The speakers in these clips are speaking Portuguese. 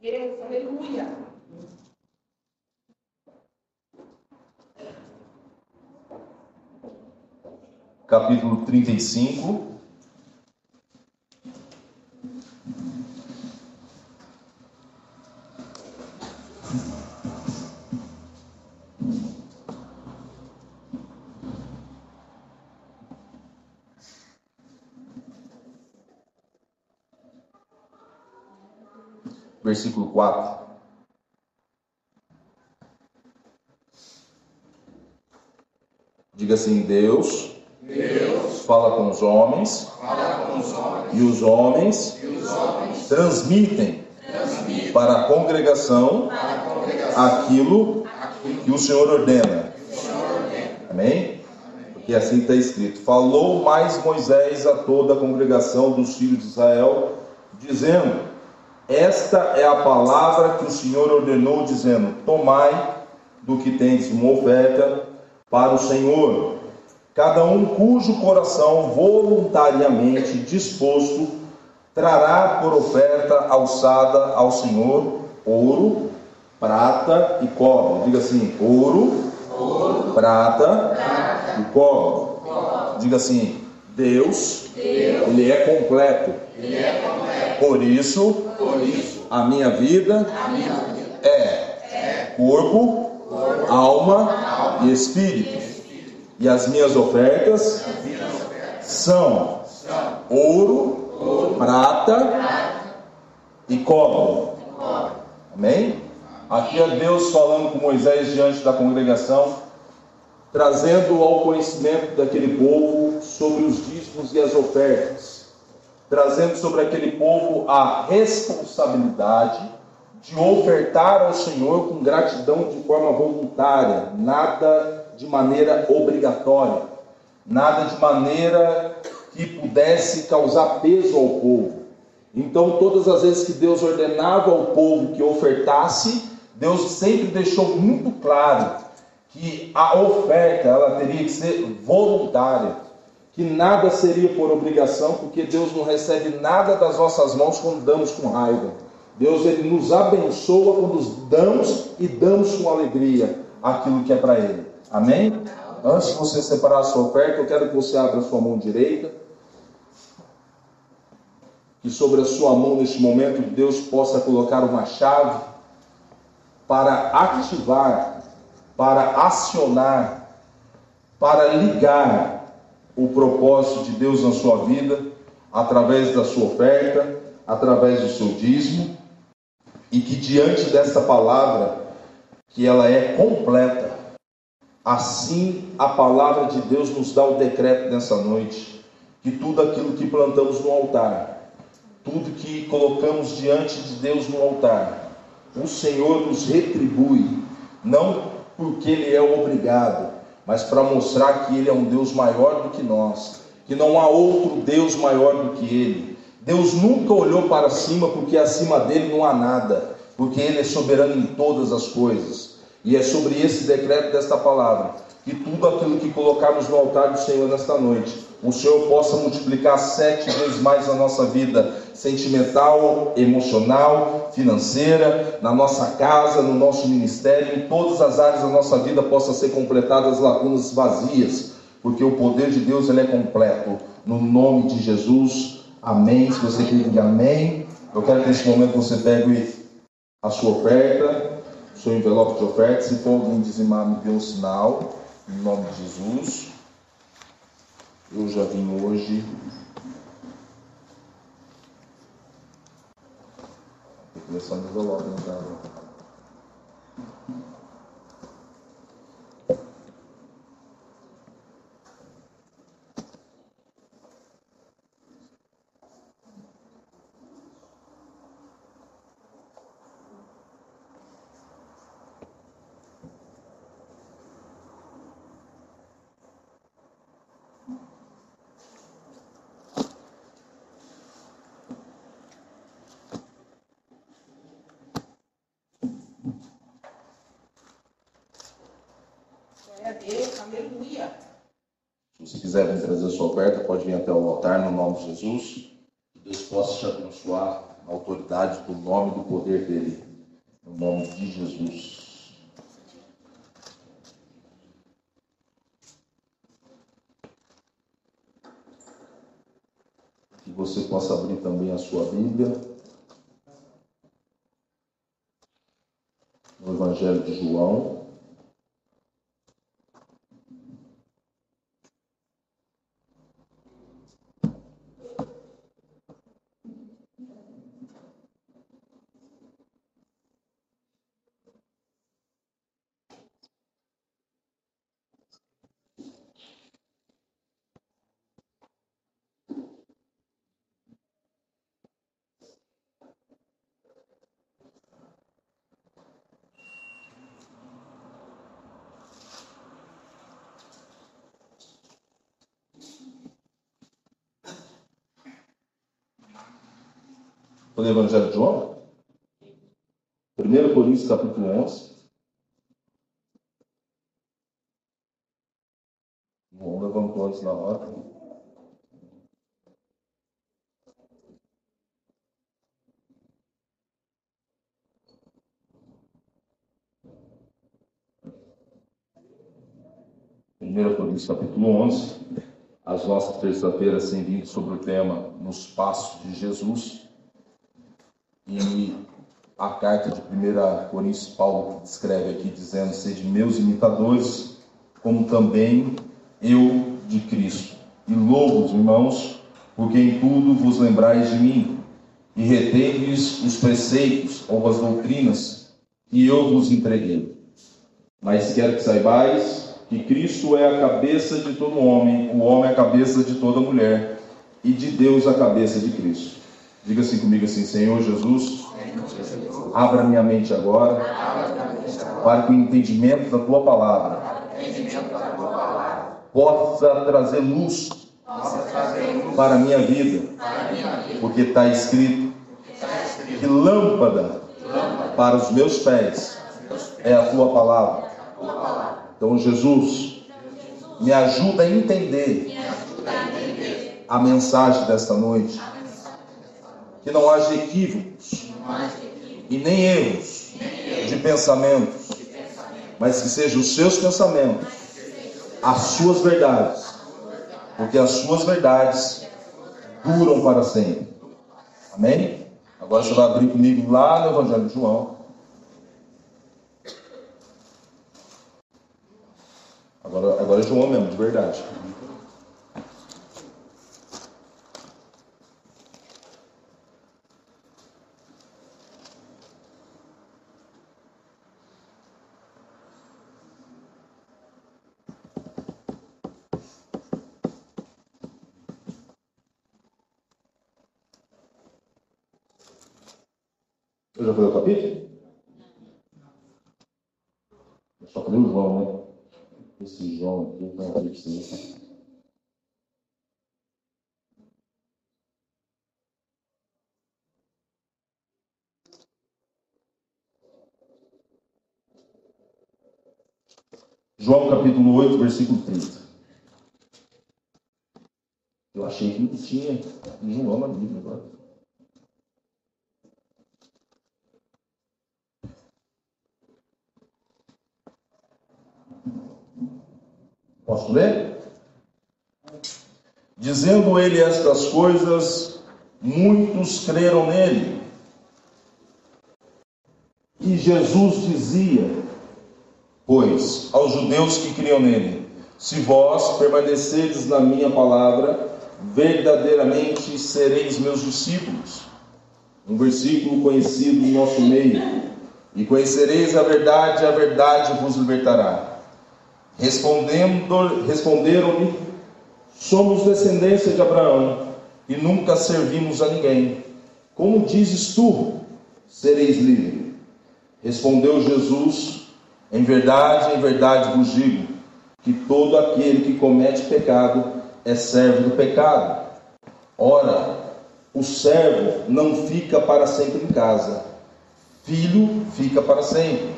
Deus, aleluia. Capítulo 35. 4. Diga assim: Deus, Deus fala com os homens, com os homens, e os homens, e os homens transmitem, transmitem para a congregação para a congregação aquilo aquilo que o Senhor ordena. que o Senhor ordena. Amém? Porque assim está escrito: Falou mais Moisés a toda a congregação dos filhos de Israel, dizendo: Esta é a palavra que o Senhor ordenou, dizendo: Tomai do que tendes uma oferta para o Senhor. Cada um cujo coração voluntariamente disposto trará por oferta alçada ao Senhor ouro, prata e cobre. Diga assim: ouro, prata, e cobre. Diga assim: Deus, Ele é completo. Por isso, Por isso, a minha vida a minha vida é corpo, alma e espírito. E as minhas ofertas são ouro, prata e cobre. Amém? Aqui é Deus falando com Moisés diante da congregação, trazendo ao conhecimento daquele povo sobre os dízimos e as ofertas, trazendo sobre aquele povo a responsabilidade de ofertar ao Senhor com gratidão de forma voluntária, nada de maneira obrigatória, nada de maneira que pudesse causar peso ao povo. Então, todas as vezes que Deus ordenava ao povo que ofertasse, Deus sempre deixou muito claro que a oferta ela teria que ser voluntária, que nada seria por obrigação, porque Deus não recebe nada das nossas mãos quando damos com raiva. Deus ele nos abençoa quando damos e damos com alegria aquilo que é para Ele. Amém? Antes de você separar a sua oferta, eu quero que você abra a sua mão direita. Que sobre a sua mão, neste momento, Deus possa colocar uma chave para ativar, para acionar, para ligar o propósito de Deus na sua vida, através da sua oferta, através do seu dízimo, e que diante dessa palavra, que ela é completa, assim a palavra de Deus nos dá o decreto nessa noite, que tudo aquilo que plantamos no altar, tudo que colocamos diante de Deus no altar, o Senhor nos retribui, não porque Ele é obrigado, mas para mostrar que Ele é um Deus maior do que nós, que não há outro Deus maior do que Ele. Deus nunca olhou para cima, porque acima dele não há nada, porque Ele é soberano em todas as coisas. E é sobre esse decreto desta palavra que tudo aquilo que colocarmos no altar do Senhor nesta noite, o Senhor possa multiplicar sete vezes mais na nossa vida sentimental, emocional, financeira, na nossa casa, no nosso ministério, em todas as áreas da nossa vida possa ser completadas as lacunas vazias, porque o poder de Deus ele é completo. No nome de Jesus, amém. Se você quer dizer amém, eu quero que nesse momento você pegue a sua oferta, o seu envelope de oferta. Se for alguém dizimar, me dê um sinal, em nome de Jesus. Eu já vim hoje. Tem que começar no envelope, né, cara? Glória a Deus, aleluia. Se você quiser vir trazer a sua oferta, pode vir até o altar no nome de Jesus. Que Deus possa te abençoar na autoridade do nome e do poder dele. No nome de Jesus. Que você possa abrir também a sua Bíblia. No Evangelho de João. No Evangelho de João? 1 Coríntios capítulo 11. João levantou antes na hora. Primeira Coríntios capítulo 11. As nossas terça-feiras têm vindo sobre o tema Nos Passos de Jesus. E a carta de 1 Coríntios, Paulo descreve aqui, dizendo: Sede meus imitadores, como também eu de Cristo. E louvo os irmãos, porque em tudo vos lembrais de mim, e retendes os preceitos ou as doutrinas que eu vos entreguei. Mas quero que saibais que Cristo é a cabeça de todo homem, o homem é a cabeça de toda mulher, e de Deus a cabeça de Cristo. Diga assim comigo assim, Senhor Jesus, abra minha mente agora para que o entendimento da tua palavra possa trazer luz para a minha vida, porque está escrito que lâmpada para os meus pés é a tua palavra. Então, Jesus, me ajuda a entender a mensagem desta noite que não haja equívocos e nem erros de pensamentos, mas que sejam os seus pensamentos, as suas verdades, porque as suas verdades duram para sempre. Amém? Agora você vai abrir comigo lá no Evangelho de João. Agora, agora é João mesmo, de verdade. Eu já falei o capítulo? Eu só falei o João, né? Esse João aqui, não vai ser. João capítulo 8, versículo 30. Eu achei que não tinha João na Bíblia agora. Posso ler? Dizendo ele estas coisas, muitos creram nele. E Jesus dizia, pois, aos judeus que criam nele: Se vós permanecerdes na minha palavra, verdadeiramente sereis meus discípulos. Um versículo conhecido no nosso meio. E conhecereis a verdade, a verdade vos libertará. Respondendo, responderam-lhe: Somos descendência de Abraão e nunca servimos a ninguém. Como dizes tu, sereis livre? Respondeu Jesus: Em verdade, em verdade vos digo que todo aquele que comete pecado é servo do pecado. Ora, o servo não fica para sempre em casa, filho fica para sempre.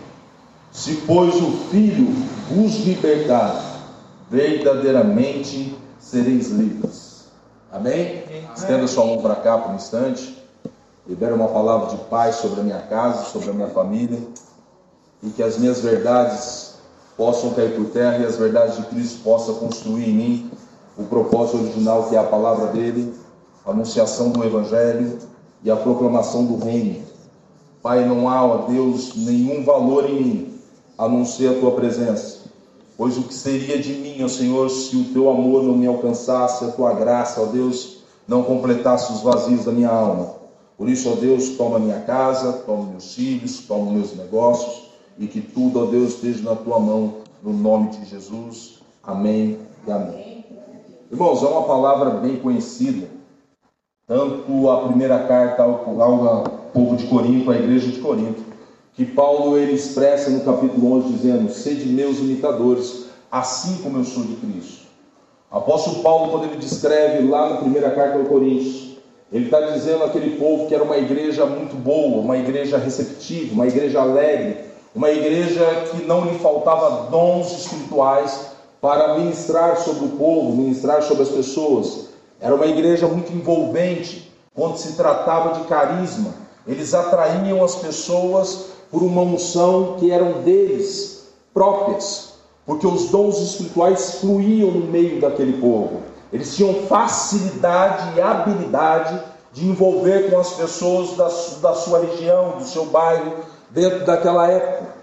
Se, pois, o Filho vos libertar, verdadeiramente sereis livres. Amém? Estenda sua mão para cá por um instante. libera uma palavra de paz sobre a minha casa, sobre a minha família, e que as minhas verdades possam cair por terra e as verdades de Cristo possam construir em mim o propósito original que é a palavra dele, a anunciação do Evangelho e a proclamação do Reino. Pai, não há, ó Deus, nenhum valor em mim a não ser a tua presença. Pois o que seria de mim, ó Senhor, se o teu amor não me alcançasse, a tua graça, ó Deus, não completasse os vazios da minha alma. Por isso, ó Deus, toma minha casa, toma meus filhos, toma meus negócios e que tudo, ó Deus, esteja na tua mão, no nome de Jesus. Amém e amém. Irmãos, é uma palavra bem conhecida, tanto a primeira carta ao povo de Corinto, à igreja de Corinto, que Paulo ele expressa no capítulo 11 dizendo: "Sede meus imitadores, assim como eu sou de Cristo". Apóstolo Paulo, quando ele descreve lá na primeira carta aos Coríntios, ele está dizendo àquele povo que era uma igreja muito boa, uma igreja receptiva, uma igreja alegre, uma igreja que não lhe faltava dons espirituais para ministrar sobre o povo, ministrar sobre as pessoas. Era uma igreja muito envolvente quando se tratava de carisma. Eles atraíam as pessoas por uma unção que eram deles próprias, porque os dons espirituais fluíam no meio daquele povo. Eles tinham facilidade e habilidade de envolver com as pessoas da, da sua região, do seu bairro, dentro daquela época.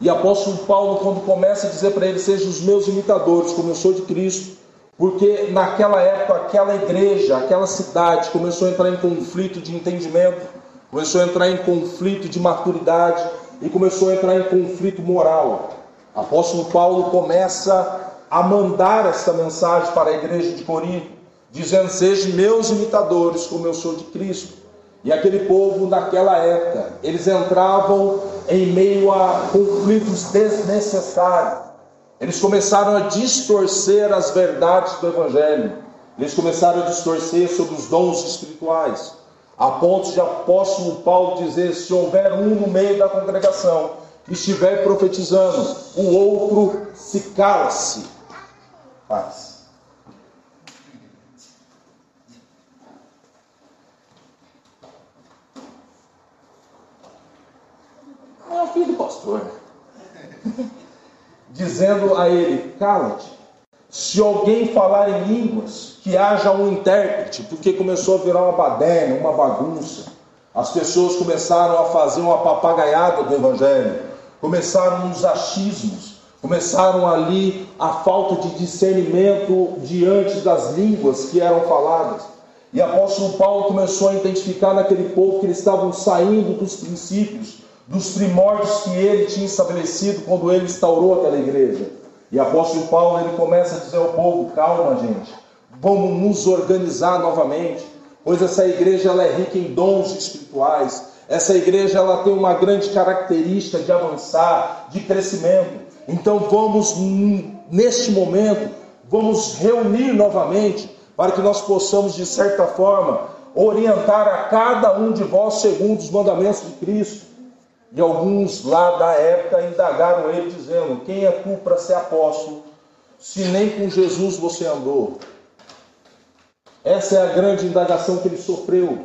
E apóstolo Paulo, quando começa a dizer para eles: Sejam os meus imitadores, como eu sou de Cristo, porque naquela época, aquela igreja, aquela cidade começou a entrar em conflito de entendimento começou a entrar em conflito de maturidade e começou a entrar em conflito moral. Apóstolo Paulo começa a mandar esta mensagem para a igreja de Corinto, dizendo: Sejam meus imitadores, como eu sou de Cristo. E aquele povo, naquela época, eles entravam em meio a conflitos desnecessários. Eles começaram a distorcer as verdades do Evangelho. Eles começaram a distorcer sobre os dons espirituais a ponto de apóstolo Paulo dizer: se houver um no meio da congregação que estiver profetizando, o outro se cala-se. Paz. É o filho do pastor. Dizendo a ele: cala-te. Se alguém falar em línguas, que haja um intérprete, porque começou a virar uma baderna, uma bagunça. As pessoas começaram a fazer uma papagaiada do Evangelho, começaram os achismos, começaram ali a falta de discernimento diante das línguas que eram faladas. E apóstolo Paulo começou a identificar naquele povo que eles estavam saindo dos princípios, dos primórdios que ele tinha estabelecido quando ele instaurou aquela igreja. E apóstolo Paulo ele começa a dizer ao povo: calma, gente, vamos nos organizar novamente, pois essa igreja ela é rica em dons espirituais. Essa igreja ela tem uma grande característica de avançar, de crescimento. Então vamos neste momento, vamos reunir novamente para que nós possamos de certa forma orientar a cada um de vós segundo os mandamentos de Cristo. E alguns lá da época indagaram ele, dizendo: Quem é tu para ser apóstolo, se nem com Jesus você andou? Essa é a grande indagação que ele sofreu,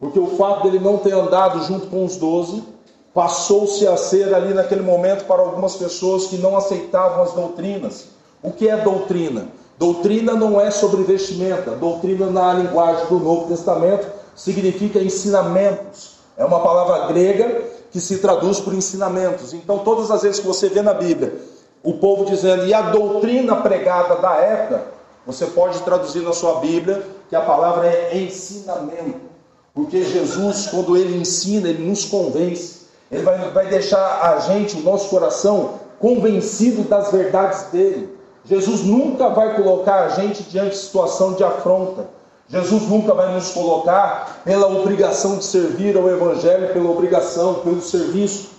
porque o fato dele não ter andado junto com os doze passou-se a ser ali naquele momento para algumas pessoas que não aceitavam as doutrinas. O que é doutrina? Doutrina não é sobre vestimenta, doutrina na linguagem do Novo Testamento significa ensinamentos. É uma palavra grega que se traduz por ensinamentos. Então, todas as vezes que você vê na Bíblia o povo dizendo, e a doutrina pregada da época, você pode traduzir na sua Bíblia que a palavra é ensinamento. Porque Jesus, quando ele ensina, ele nos convence. Ele vai, vai deixar a gente, o nosso coração, convencido das verdades dele. Jesus nunca vai colocar a gente diante de situação de afronta. Jesus nunca vai nos colocar pela obrigação de servir ao Evangelho, pela obrigação, pelo serviço.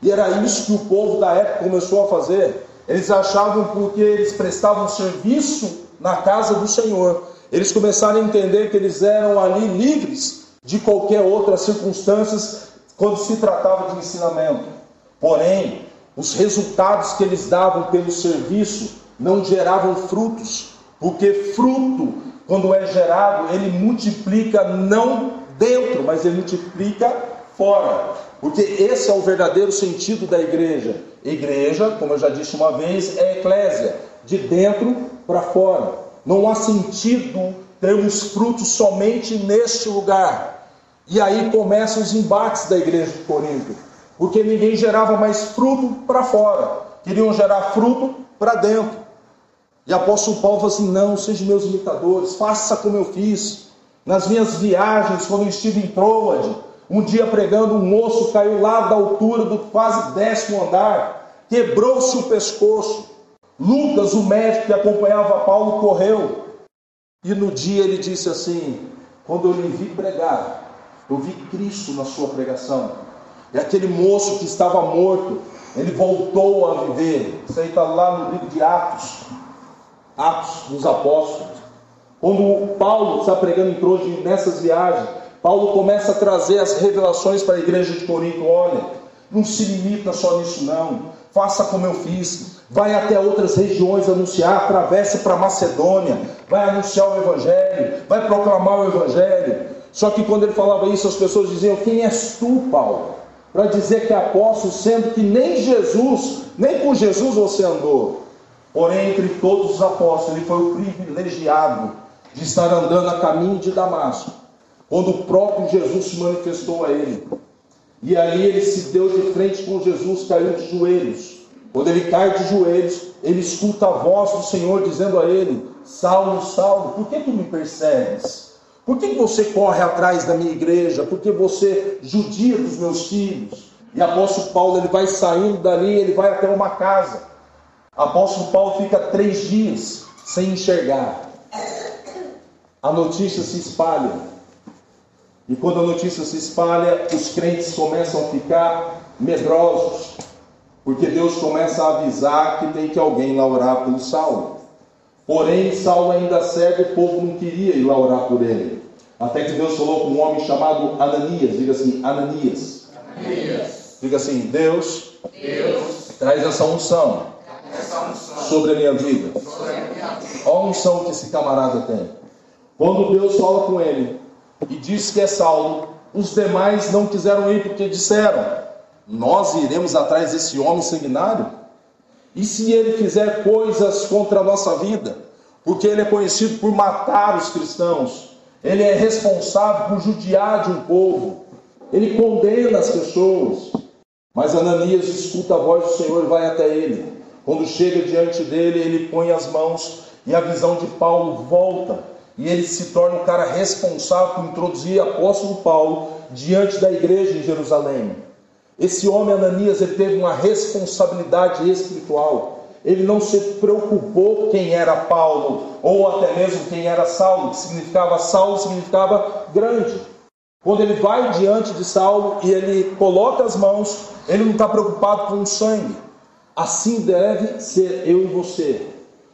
E era isso que o povo da época começou a fazer. Eles achavam porque eles prestavam serviço na casa do Senhor. Eles começaram a entender que eles eram ali livres de qualquer outra circunstâncias quando se tratava de ensinamento. Porém, os resultados que eles davam pelo serviço não geravam frutos, porque fruto quando é gerado, ele multiplica não dentro, mas ele multiplica fora. Porque esse é o verdadeiro sentido da igreja. Igreja, como eu já disse uma vez, é eclésia, de dentro para fora. Não há sentido termos frutos somente neste lugar. E aí começam os embates da igreja de Corinto, porque ninguém gerava mais fruto para fora, queriam gerar fruto para dentro. E apóstolo Paulo falou assim: não, sejam meus imitadores, faça como eu fiz. Nas minhas viagens, quando eu estive em Troade, um dia pregando, um moço caiu lá da altura do quase décimo andar, quebrou-se o pescoço. Lucas, o médico que acompanhava Paulo, correu. E no dia ele disse assim: Quando eu lhe vi pregar, eu vi Cristo na sua pregação. E aquele moço que estava morto, ele voltou a viver. Isso aí está lá no livro de Atos, Atos dos Apóstolos. Quando Paulo está pregando em Troje nessas viagens, Paulo começa a trazer as revelações para a igreja de Corinto. Olha, não se limita só nisso, não. Faça como eu fiz. Vai até outras regiões anunciar, atravesse para Macedônia, vai anunciar o Evangelho, vai proclamar o Evangelho. Só que quando ele falava isso, as pessoas diziam: Quem és tu, Paulo? Para dizer que é apóstolo, sendo que nem Jesus, nem com Jesus você andou. Porém, entre todos os apóstolos, ele foi o privilegiado de estar andando a caminho de Damasco, quando o próprio Jesus se manifestou a ele. E aí ele se deu de frente com Jesus, caiu de joelhos. Quando ele cai de joelhos, ele escuta a voz do Senhor dizendo a ele: Saulo, Saulo, por que tu me persegues? Por que você corre atrás da minha igreja? Por que você judia dos meus filhos? E apóstolo Paulo ele vai saindo dali, ele vai até uma casa. Apóstolo Paulo fica três dias sem enxergar. A notícia se espalha. E quando a notícia se espalha, os crentes começam a ficar medrosos, porque Deus começa a avisar que tem que alguém lá orar pelo Saulo. Porém, Saulo ainda cego, o povo não queria ir lá orar por ele. Até que Deus falou com um homem chamado Ananias, diga assim, Ananias. Ananias. Diga assim, Deus, Deus, traz essa unção sobre a minha vida. Olha a unção que esse camarada tem. Quando Deus fala com ele e diz que é Saulo, os demais não quiseram ir porque disseram: Nós iremos atrás desse homem sanguinário? E se ele fizer coisas contra a nossa vida? Porque ele é conhecido por matar os cristãos, ele é responsável por judiar de um povo, ele condena as pessoas. Mas Ananias escuta a voz do Senhor e vai até ele. Quando chega diante dele, ele põe as mãos e a visão de Paulo volta. E ele se torna o cara responsável por introduzir apóstolo Paulo diante da igreja em Jerusalém. Esse homem Ananias ele teve uma responsabilidade espiritual. Ele não se preocupou quem era Paulo ou até mesmo quem era Saulo, que significava Saulo significava grande. Quando ele vai diante de Saulo e ele coloca as mãos, ele não está preocupado com o sangue. Assim deve ser eu e você.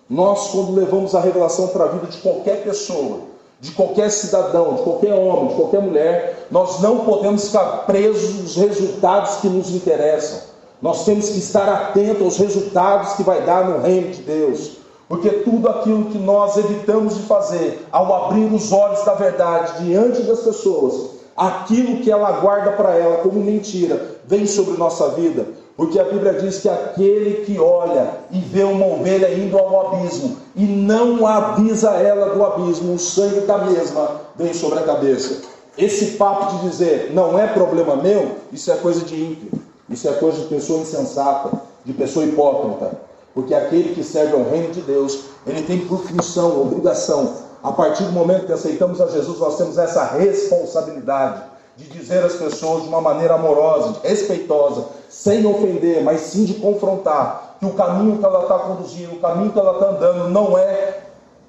Nós, quando levamos a revelação para a vida de qualquer pessoa, de qualquer cidadão, de qualquer homem, de qualquer mulher, nós não podemos ficar presos nos resultados que nos interessam. Nós temos que estar atentos aos resultados que vai dar no reino de Deus. Porque tudo aquilo que nós evitamos de fazer ao abrir os olhos da verdade diante das pessoas, aquilo que ela guarda para ela como mentira, vem sobre nossa vida. Porque a Bíblia diz que aquele que olha e vê uma ovelha indo ao abismo e não avisa ela do abismo, o sangue da mesma vem sobre a cabeça. Esse papo de dizer não é problema meu, isso é coisa de ímpio, isso é coisa de pessoa insensata, de pessoa hipócrita. Porque aquele que serve ao reino de Deus, ele tem por função, obrigação. A partir do momento que aceitamos a Jesus, nós temos essa responsabilidade de dizer às pessoas de uma maneira amorosa, respeitosa, sem ofender, mas sim de confrontar, que o caminho que ela está conduzindo, o caminho que ela está andando não é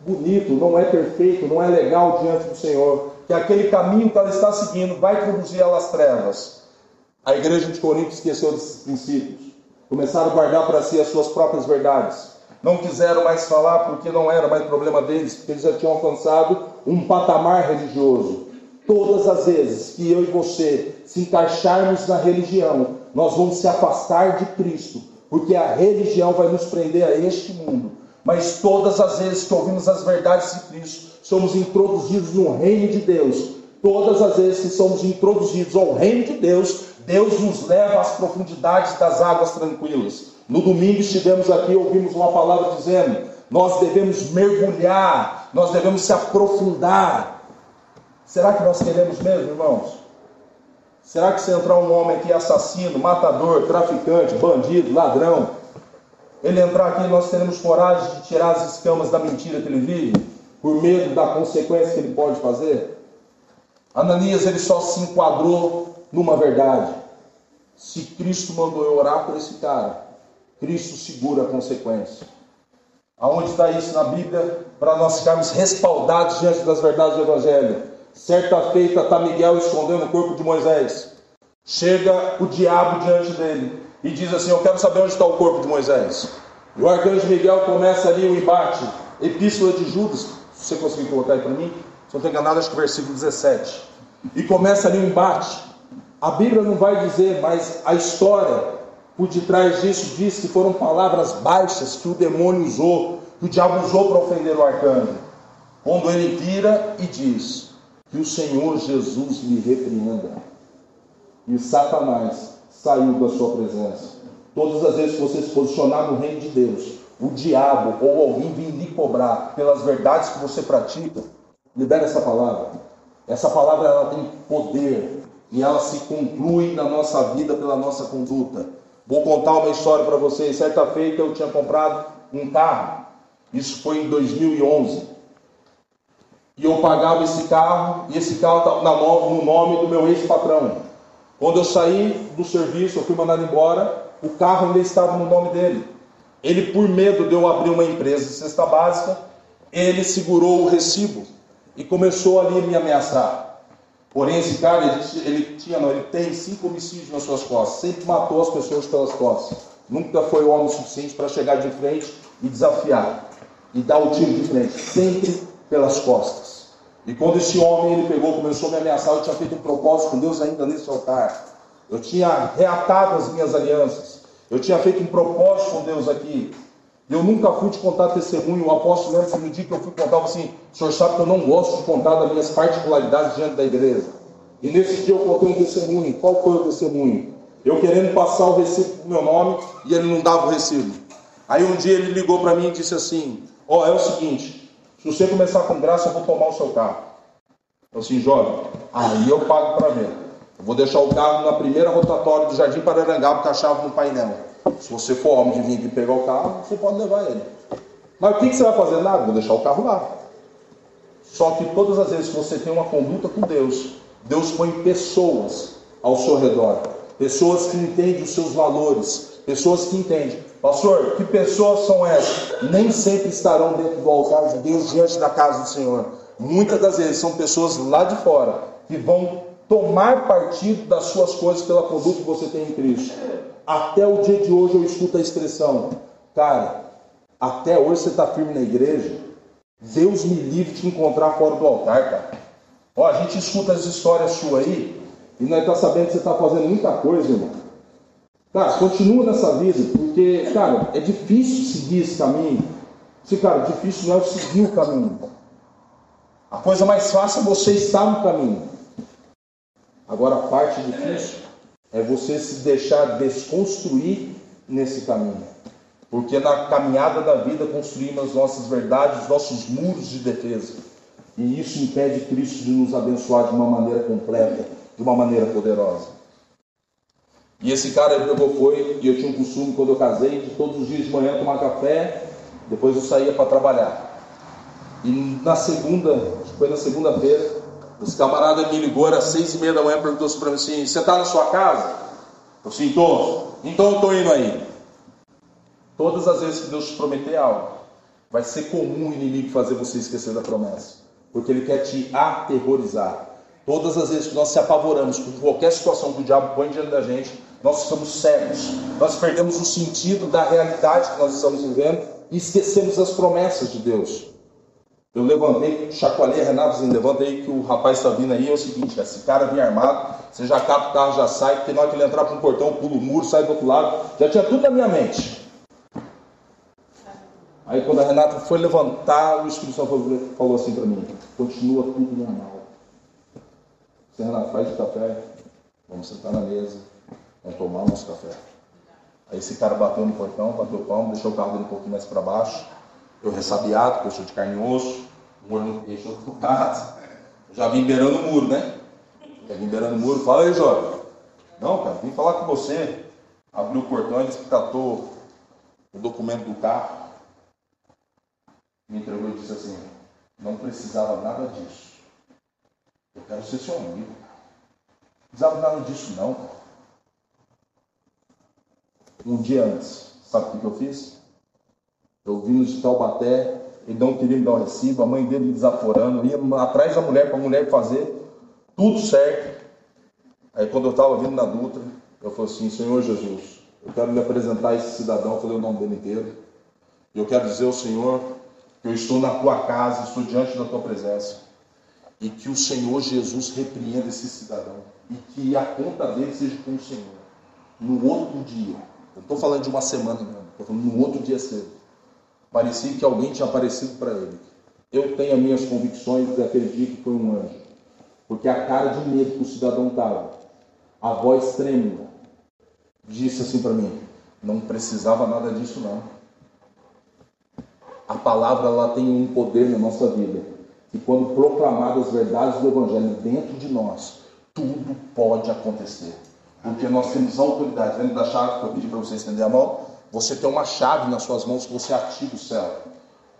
bonito, não é perfeito, não é legal diante do Senhor, que aquele caminho que ela está seguindo vai conduzir ela às trevas. A igreja de Corinto esqueceu desses princípios, começaram a guardar para si as suas próprias verdades. Não quiseram mais falar porque não era mais problema deles, porque eles já tinham alcançado um patamar religioso. Todas as vezes que eu e você se encaixarmos na religião, nós vamos se afastar de Cristo, porque a religião vai nos prender a este mundo. Mas todas as vezes que ouvimos as verdades de Cristo, somos introduzidos no reino de Deus. Todas as vezes que somos introduzidos ao reino de Deus, Deus nos leva às profundidades das águas tranquilas. No domingo estivemos aqui, ouvimos uma palavra dizendo: nós devemos mergulhar, nós devemos se aprofundar. Será que nós queremos mesmo, irmãos? Será que se entrar um homem aqui assassino, matador, traficante, bandido, ladrão, ele entrar aqui nós teremos coragem de tirar as escamas da mentira que ele vive, por medo da consequência que ele pode fazer? Ananias ele só se enquadrou numa verdade. Se Cristo mandou eu orar por esse cara, Cristo segura a consequência. Aonde está isso na Bíblia? Para nós ficarmos respaldados diante das verdades do Evangelho. Certa feita está Miguel escondendo o corpo de Moisés. Chega o diabo diante dele e diz assim: Eu quero saber onde está o corpo de Moisés. E o arcanjo Miguel começa ali o embate. Epístola de Judas, se você conseguir colocar aí para mim, se não estou enganado, acho que versículo 17. E começa ali o embate. A Bíblia não vai dizer, mas a história por detrás disso diz que foram palavras baixas que o demônio usou, que o diabo usou para ofender o arcanjo. Quando ele vira e diz que o Senhor Jesus lhe repreenda. E Satanás saiu da sua presença. Todas as vezes que você se posicionar no reino de Deus, o diabo ou alguém vir lhe cobrar pelas verdades que você pratica, libera essa palavra. Essa palavra ela tem poder e ela se conclui na nossa vida pela nossa conduta. Vou contar uma história para vocês. Certa feita eu tinha comprado um carro. Isso foi em 2011. E eu pagava esse carro, e esse carro estava no nome do meu ex-patrão. Quando eu saí do serviço, eu fui mandado embora, o carro ainda estava no nome dele. Ele, por medo de eu abrir uma empresa de cesta básica, ele segurou o recibo e começou ali a me ameaçar. Porém, esse cara, ele, ele, tinha, não, ele tem cinco homicídios nas suas costas. Sempre matou as pessoas pelas costas. Nunca foi homem suficiente para chegar de frente e desafiar. E dar o tiro de frente. Sempre pelas costas. E quando esse homem ele pegou, começou a me ameaçar, eu tinha feito um propósito com Deus ainda nesse altar. Eu tinha reatado as minhas alianças. Eu tinha feito um propósito com Deus aqui. Eu nunca fui te contar testemunho. O apóstolo que no dia que eu fui contar, assim: o senhor sabe que eu não gosto de contar das minhas particularidades diante da igreja. E nesse dia eu contei um testemunho. Qual foi o testemunho? Eu querendo passar o recibo pro meu nome e ele não dava o recibo. Aí um dia ele ligou para mim e disse assim: Ó, oh, é o seguinte, se você começar com graça, eu vou tomar o seu carro. Eu assim, jovem, aí eu pago para ver. Eu vou deixar o carro na primeira rotatória do Jardim Pararangá, com a chave no painel. Se você for homem de vir aqui pegar o carro, você pode levar ele. Mas o que, você vai fazer? Nada, vou deixar o carro lá. Só que todas as vezes que você tem uma conduta com Deus, Deus põe pessoas ao seu redor. Pessoas que entendem os seus valores. Pessoas que entendem. Pastor, que pessoas são essas? Nem sempre estarão dentro do altar de Deus, diante da casa do Senhor. Muitas das vezes são pessoas lá de fora que vão tomar partido das suas coisas pela conduta que você tem em Cristo. Até o dia de hoje eu escuto a expressão, cara, até hoje você está firme na igreja, Deus me livre de te encontrar fora do altar, cara. Ó, a gente escuta as histórias suas aí, e nós estamos tá sabendo que você está fazendo muita coisa, irmão. Cara, continua nessa vida, porque, cara, é difícil seguir esse caminho. Se, cara, difícil não é seguir o caminho. A coisa mais fácil é você estar no caminho. Agora, a parte difícil é você se deixar desconstruir nesse caminho. Porque na caminhada da vida construímos as nossas verdades, os nossos muros de defesa. E isso impede Cristo de nos abençoar de uma maneira completa, de uma maneira poderosa. E esse cara ele pegou, foi, e eu tinha um costume quando eu casei, de todos os dias de manhã tomar café, depois eu saía para trabalhar. E na segunda, foi na segunda-feira, os camaradas me ligou, era seis e meia da manhã, perguntou para mim assim, você está na sua casa? Eu sim, estou. Então eu estou indo aí. Todas as vezes que Deus te prometer algo, vai ser comum o inimigo fazer você esquecer da promessa. Porque ele quer te aterrorizar. Todas as vezes que nós se apavoramos com qualquer situação que o diabo põe diante da gente, nós estamos cegos. Nós perdemos o sentido da realidade que nós estamos vivendo e esquecemos as promessas de Deus. Eu levantei, chacoalhei a Renato, assim, levantei que o rapaz está vindo aí, é o seguinte, esse cara vem armado, você já cata o carro, já sai, porque na hora que ele entrar para um portão, pula o muro, sai do outro lado, já tinha tudo na minha mente. Aí quando a Renata foi levantar, o Espírito Santo falou assim para mim, continua tudo normal. Você, Renato, faz o café, vamos sentar na mesa, vamos tomar nosso café. Aí esse cara bateu no portão, bateu o palmo, deixou o carro dele um pouquinho mais para baixo. Eu ressabiado, sou de carne e osso, o molho no outro lado. Já vim beirando o muro, né? Já vim beirando o muro, fala aí, jovem. Não, cara, vim falar com você. Abriu o portão, ele catou o documento do carro, me entregou e disse assim, não precisava nada disso. Eu quero ser seu amigo. Não precisava nada disso não. Um dia antes, sabe o que, eu fiz? Eu vim no Taubaté, ele não queria me dar o recibo, a mãe dele desaforando, ia atrás da mulher para a mulher fazer tudo certo. Aí quando eu estava vindo na Dutra, eu falei assim, Senhor Jesus, eu quero me apresentar a esse cidadão, eu falei o nome dele inteiro. Eu quero dizer ao Senhor que eu estou na tua casa, estou diante da tua presença. E que o Senhor Jesus repreenda esse cidadão. E que a conta dele seja com o Senhor. No outro dia, eu estou falando de uma semana mesmo, estou falando no outro dia cedo. Parecia que alguém tinha aparecido para ele. Eu tenho as minhas convicções daquele dia que foi um anjo. Porque a cara de medo que o cidadão estava, a voz trêmula, disse assim para mim: não precisava nada disso não. A palavra ela tem um poder na nossa vida. E quando proclamadas as verdades do Evangelho dentro de nós, tudo pode acontecer. Porque nós temos autoridade. Lembra da chave que eu pedi para você estender a mão? Você tem uma chave nas suas mãos que você ativa o céu.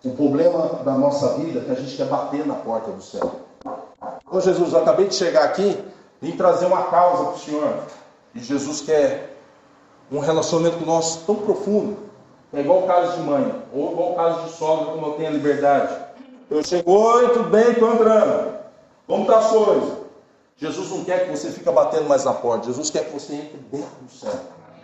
O problema da nossa vida é que a gente quer bater na porta do céu. Ô Jesus, eu acabei de chegar aqui, vim trazer uma causa para o Senhor. E Jesus quer um relacionamento nosso tão profundo. É igual o caso de mãe, ou igual o caso de sogra, como eu tenho a liberdade. Eu chego, oi, tudo bem, estou entrando. Como está as coisas? Jesus não quer que você fique batendo mais na porta. Jesus quer que você entre dentro do céu.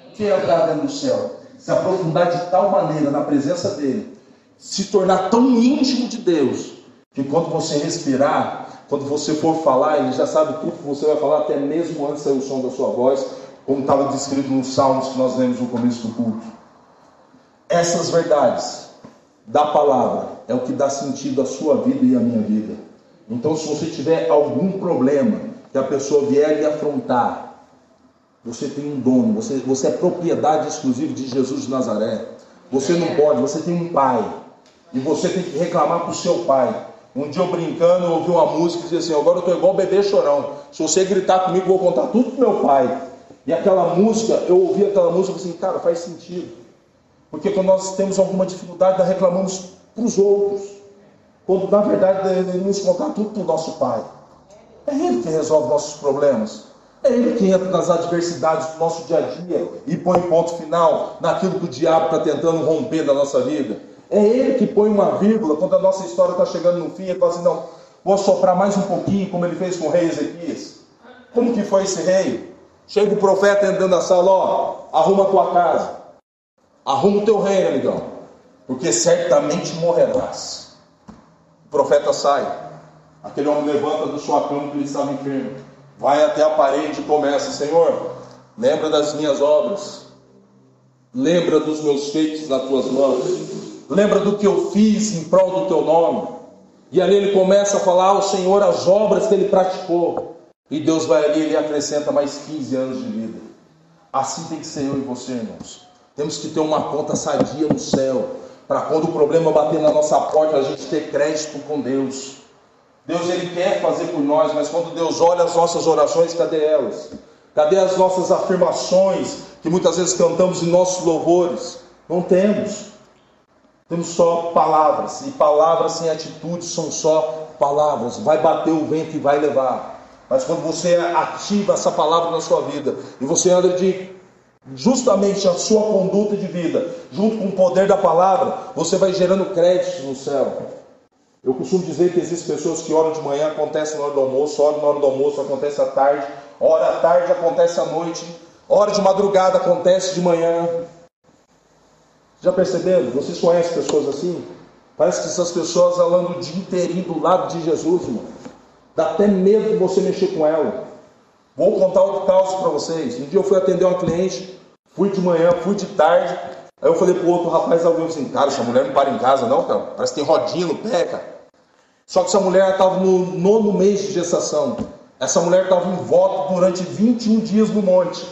O que é entrar dentro do céu? Se aprofundar de tal maneira na presença dele, se tornar tão íntimo de Deus, que quando você respirar, quando você for falar, ele já sabe tudo que você vai falar, até mesmo antes de sair o som da sua voz, como estava descrito nos salmos que nós lemos no começo do culto. Essas verdades da palavra é o que dá sentido à sua vida e à minha vida. Então, se você tiver algum problema que a pessoa vier lhe afrontar, você tem um dono, você, você é propriedade exclusiva de Jesus de Nazaré. Você não pode, você tem um pai. E você tem que reclamar para o seu pai. Um dia eu brincando, eu ouvi uma música e disse assim: Agora eu estou igual bebê chorão. Se você gritar comigo, eu vou contar tudo para meu pai. E aquela música, eu ouvi aquela música e assim: Cara, faz sentido. Porque quando nós temos alguma dificuldade, nós reclamamos para os outros. Quando na verdade devemos contar tudo para o nosso pai. É ele que resolve nossos problemas. É Ele que entra nas adversidades do nosso dia a dia e põe ponto final naquilo que o diabo está tentando romper da nossa vida. É Ele que põe uma vírgula quando a nossa história está chegando no fim e fala assim: não, vou soprar mais um pouquinho, como ele fez com o rei Ezequias. Como que foi esse rei? Chega o profeta entrando na sala: ó, arruma a tua casa, arruma o teu reino, amigão, porque certamente morrerás. O profeta sai, aquele homem levanta do sua cama que ele estava enfermo vai até a parede e começa: Senhor, lembra das minhas obras, lembra dos meus feitos nas tuas mãos, lembra do que eu fiz em prol do teu nome. E ali ele começa a falar ao Senhor as obras que ele praticou. E Deus vai ali e ele acrescenta mais 15 anos de vida. Assim tem que ser eu e você, irmãos. Temos que ter uma conta sadia no céu, para quando o problema bater na nossa porta, a gente ter crédito com Deus. Deus ele quer fazer por nós, mas quando Deus olha as nossas orações, cadê elas? Cadê as nossas afirmações que muitas vezes cantamos em nossos louvores? Não temos. Temos só palavras, e palavras sem atitude são só palavras. Vai bater o vento e vai levar. Mas quando você ativa essa palavra na sua vida e você anda de justamente a sua conduta de vida, junto com o poder da palavra, você vai gerando créditos no céu. Eu costumo dizer que existem pessoas que oram de manhã, acontece na hora do almoço, oram na hora do almoço, acontece à tarde, hora à tarde, acontece à noite, hora de madrugada, acontece de manhã. Já perceberam? Vocês conhecem pessoas assim? Parece que essas pessoas andam o dia inteirinho do lado de Jesus, irmão. Dá até medo de você mexer com ela. Vou contar outro caso para vocês. Um dia eu fui atender uma cliente, fui de manhã, fui de tarde. Aí eu falei pro outro rapaz vivo assim, cara, essa mulher não para em casa não, cara. Parece que tem rodinha no pé, cara. Só que essa mulher estava no nono mês de gestação. Essa mulher estava em voto durante 21 dias no monte.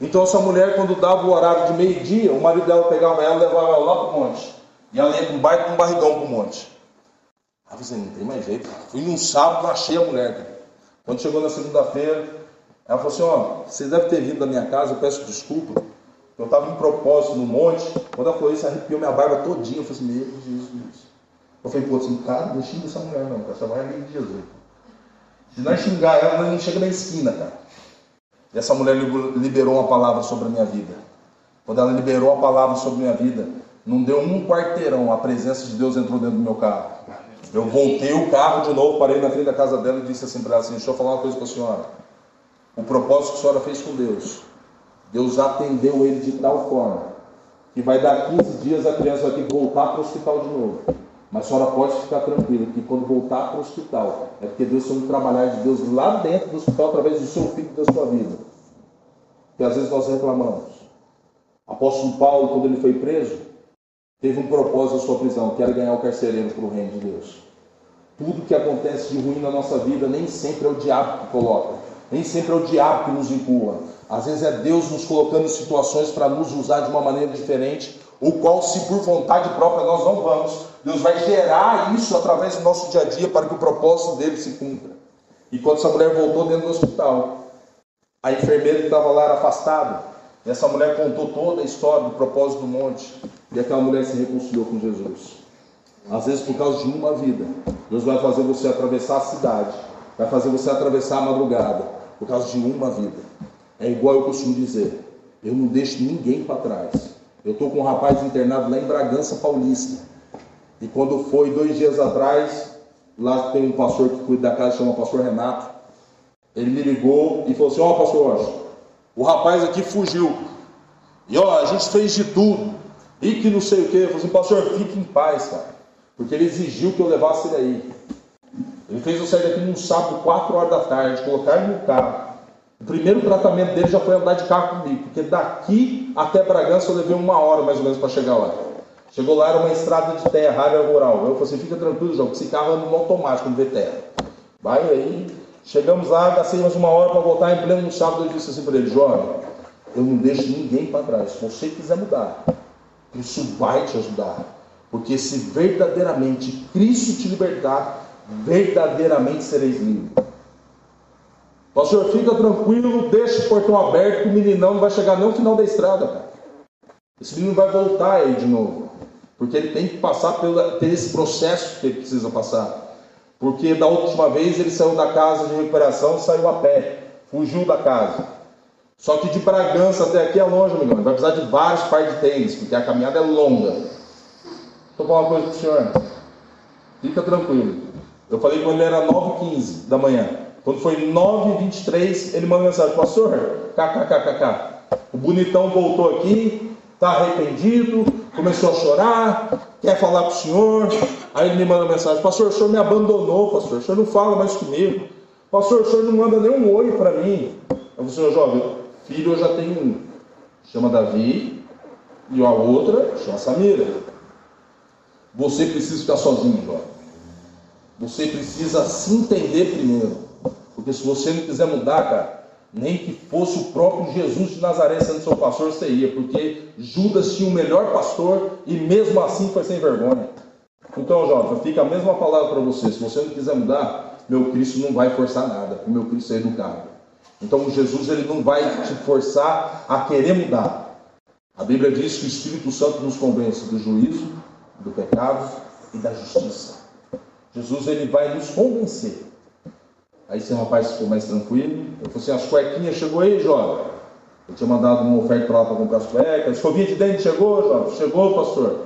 Então essa mulher, quando dava o horário de meio-dia, o marido dela pegava ela e levava ela lá para o monte. E ela ia com um baita um barrigão para o monte. Aí você não tem mais jeito. Fui num sábado, achei a mulher. Cara. Quando chegou na segunda-feira, ela falou assim, ó, você deve ter vindo da minha casa, eu peço desculpa. Eu estava em propósito no monte. Quando ela falou isso, arrepiou minha barba todinha. Eu falei assim, meu Jesus. Eu falei, pô, assim, cara, não xinga essa mulher não, essa mulher é de Jesus. Se nós xingar ela, não chega na esquina, cara. E essa mulher liberou uma palavra sobre a minha vida. Quando ela liberou a palavra sobre a minha vida, não deu um quarteirão, a presença de Deus entrou dentro do meu carro. Eu voltei o carro de novo, parei na frente da casa dela e disse assim para ela assim, deixa eu falar uma coisa para a senhora. O propósito que a senhora fez com Deus, Deus atendeu ele de tal forma que vai dar 15 dias a criança vai ter que voltar para o hospital de novo. Mas a senhora pode ficar tranquila que quando voltar para o hospital, é porque Deus tem um trabalhar de Deus lá dentro do hospital através do seu filho e da sua vida. Que às vezes nós reclamamos. Apóstolo Paulo, quando ele foi preso, teve um propósito na sua prisão, que era ganhar o carcereiro para o reino de Deus. Tudo que acontece de ruim na nossa vida nem sempre é o diabo que coloca, nem sempre é o diabo que nos empurra. Às vezes é Deus nos colocando em situações para nos usar de uma maneira diferente, o qual, se por vontade própria nós não vamos, Deus vai gerar isso através do nosso dia a dia para que o propósito dele se cumpra. E quando essa mulher voltou dentro do hospital, a enfermeira que estava lá era afastada, e essa mulher contou toda a história do propósito do monte, e aquela mulher se reconciliou com Jesus. Às vezes, por causa de uma vida, Deus vai fazer você atravessar a cidade, vai fazer você atravessar a madrugada, por causa de uma vida. É igual eu costumo dizer: eu não deixo ninguém para trás. Eu estou com um rapaz internado lá em Bragança Paulista. E quando foi dois dias atrás, lá tem um pastor que cuida da casa, chama pastor Renato. Ele me ligou e falou assim: Ó, oh, pastor, o rapaz aqui fugiu. E ó, a gente fez de tudo. E que não sei o que. Eu falei assim: pastor, fique em paz, cara. Porque ele exigiu que eu levasse ele aí. Ele fez eu sair daqui num sábado, 4 horas da tarde, colocar ele no carro. O primeiro tratamento dele já foi andar de carro comigo, porque daqui até Bragança eu levei uma hora mais ou menos para chegar lá. Chegou lá, era uma estrada de terra, área rural. Eu falei assim: fica tranquilo, João, que esse carro anda no automático, não vê terra. Vai aí. Chegamos lá, gastei mais uma hora para voltar em pleno sábado. Eu disse assim para ele: jovem, eu não deixo ninguém para trás. Se você quiser mudar, isso vai te ajudar. Porque se verdadeiramente Cristo te libertar, verdadeiramente sereis livres. Pastor, fica tranquilo, deixa o portão aberto, o meninão não vai chegar nem no final da estrada, cara. Esse menino vai voltar aí de novo. Porque ele tem que passar pela, por esse processo que ele precisa passar. Porque da última vez ele saiu da casa de recuperação, saiu a pé, fugiu da casa. Só que de Bragança até aqui é longe, amigão. Vai precisar de vários pares de tênis, porque a caminhada é longa. Estou falando uma coisa para o senhor. Fica tranquilo. Eu falei com ele era 9h15 da manhã. Quando foi 9h23, ele mandou mensagem, pastor, kkkk. O bonitão voltou aqui, está arrependido, começou a chorar, quer falar com o senhor. Aí ele me manda mensagem, pastor, o senhor me abandonou, pastor, o senhor não fala mais comigo. Pastor, o senhor não manda nem um oi para mim. Eu falei, jovem, filho eu já tenho um. Chama Davi, e a outra chama Samira. Você precisa ficar sozinho, jovem. Você precisa se entender primeiro. Porque se você não quiser mudar, cara, nem que fosse o próprio Jesus de Nazaré sendo seu pastor, você ia. Porque Judas tinha o melhor pastor e mesmo assim foi sem vergonha. Então, jovem, fica a mesma palavra para você. Se você não quiser mudar, meu Cristo não vai forçar nada. O meu Cristo é educado. Então, Jesus ele não vai te forçar a querer mudar. A Bíblia diz que o Espírito Santo nos convence do juízo, do pecado e da justiça. Jesus ele vai nos convencer. Aí esse rapaz ficou mais tranquilo. Eu falei assim: as cuequinhas chegou aí, jovem? Eu tinha mandado uma oferta para lá para comprar as cuecas. Escovinha de dente chegou, jovem? Chegou, pastor.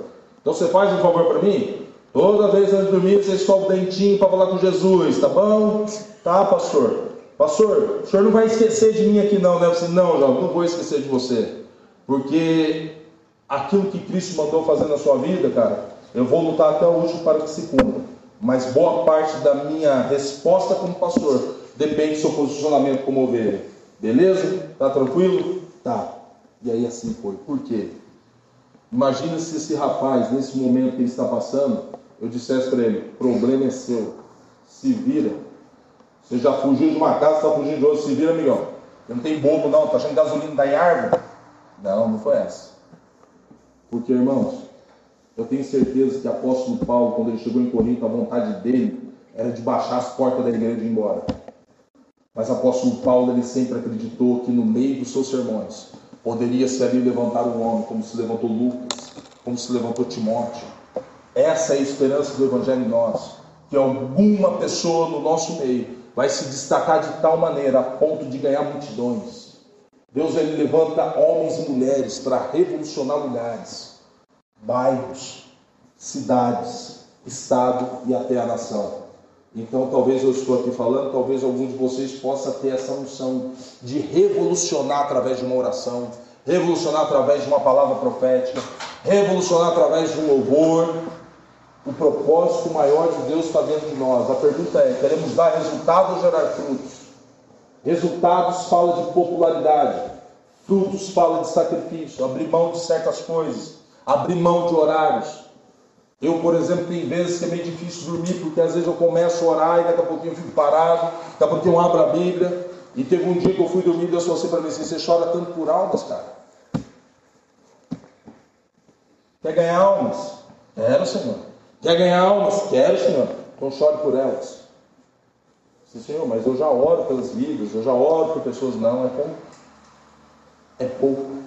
Então você faz um favor para mim? Toda vez antes de dormir você escova o dentinho para falar com Jesus, tá bom? Tá, pastor. Pastor, o senhor não vai esquecer de mim aqui não, né? Eu disse, não, jovem, não vou esquecer de você. Porque aquilo que Cristo mandou fazer na sua vida, cara, eu vou lutar até o último para que se cumpra. Mas boa parte da minha resposta como pastor depende do seu posicionamento como ovelha. Beleza? Tá tranquilo? Tá. E aí assim foi. Por quê? Imagina se esse rapaz, nesse momento que ele está passando, eu dissesse para ele: problema é seu, se vira. Você já fugiu de uma casa, está fugindo de outra, se vira, amigão. Você não tem bobo, não, está achando gasolina da árvore? Não, não foi essa. Porque, irmãos, eu tenho certeza que o apóstolo Paulo, quando ele chegou em Corinto, a vontade dele era de baixar as portas da igreja e ir embora. Mas o apóstolo Paulo, ele sempre acreditou que no meio dos seus sermões, poderia se ali levantar um homem, como se levantou Lucas, como se levantou Timóteo. Essa é a esperança do Evangelho em nós, que alguma pessoa no nosso meio vai se destacar de tal maneira a ponto de ganhar multidões. Deus ele levanta homens e mulheres para revolucionar lugares, bairros, cidades, estado e até a nação. Então, talvez eu estou aqui falando, talvez algum de vocês possa ter essa unção de revolucionar através de uma oração, revolucionar através de uma palavra profética, revolucionar através de um louvor, o propósito maior de Deus está dentro de nós. A pergunta é: queremos dar resultados ou gerar frutos? Resultados fala de popularidade, frutos fala de sacrifício, abrir mão de certas coisas, abrir mão de horários. Eu, por exemplo, tem vezes que é meio difícil dormir, porque às vezes eu começo a orar e daqui a pouquinho eu fico parado, daqui a pouquinho eu abro a Bíblia. E teve um dia que eu fui dormir e Deus falou assim para mim: assim, Você chora tanto por almas, cara? Quer ganhar almas? Quero, Senhor. Quer ganhar almas? Quero, Senhor. Então chore por elas. Sim, Senhor, mas eu já oro pelas vidas, eu já oro por pessoas. Não, é pouco. É pouco.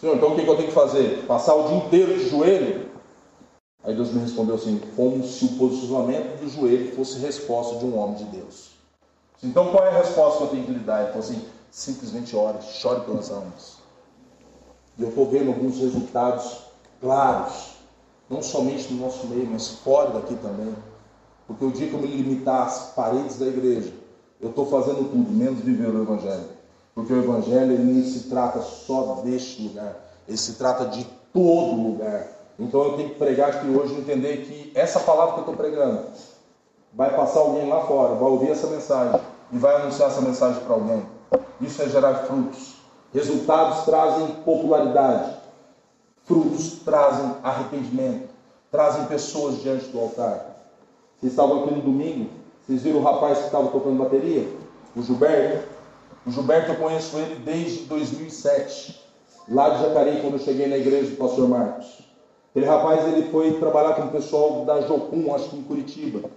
Senhor, então o que eu tenho que fazer? Passar o dia inteiro de joelho? Aí Deus me respondeu assim: como se o posicionamento do joelho fosse resposta de um homem de Deus. Então qual é a resposta que eu tenho que lhe dar? Ele falou assim: simplesmente ore, chore pelas almas. E eu estou vendo alguns resultados claros, não somente no nosso meio, mas fora daqui também. Porque o dia que eu me limitar às paredes da igreja, eu estou fazendo tudo, menos viver o Evangelho. Porque o Evangelho ele não se trata só deste lugar, ele se trata de todo lugar. Então eu tenho que pregar aqui hoje e entender que essa palavra que eu estou pregando vai passar alguém lá fora, vai ouvir essa mensagem e vai anunciar essa mensagem para alguém. Isso é gerar frutos. Resultados trazem popularidade. Frutos trazem arrependimento, trazem pessoas diante do altar. Vocês estavam aqui no domingo, vocês viram o rapaz que estava tocando bateria? O Gilberto. O Gilberto eu conheço ele desde 2007, lá de Jacareí, quando eu cheguei na igreja do pastor Marcos. Aquele rapaz ele foi trabalhar com o pessoal da Jocum, acho que em Curitiba.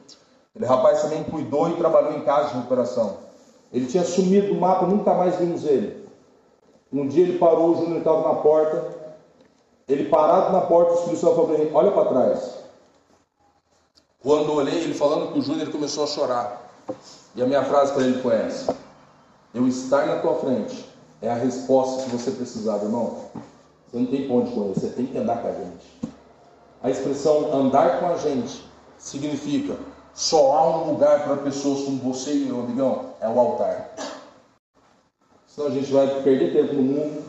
Aquele rapaz também cuidou e trabalhou em casa de recuperação. Ele tinha sumido do mapa, nunca mais vimos ele. Um dia ele parou, o Júnior estava na porta, ele parado na porta, o Espírito Santo falou para ele, olha para trás. Quando eu olhei, ele falando com o Júnior, ele começou a chorar. E a minha frase para ele foi essa: Eu estar na tua frente é a resposta que você precisar, irmão. Você não tem ponto com ele, você tem que andar com a gente. A expressão andar com a gente significa só há um lugar para pessoas como você e eu, amigão, é o altar. Senão a gente vai perder tempo no mundo,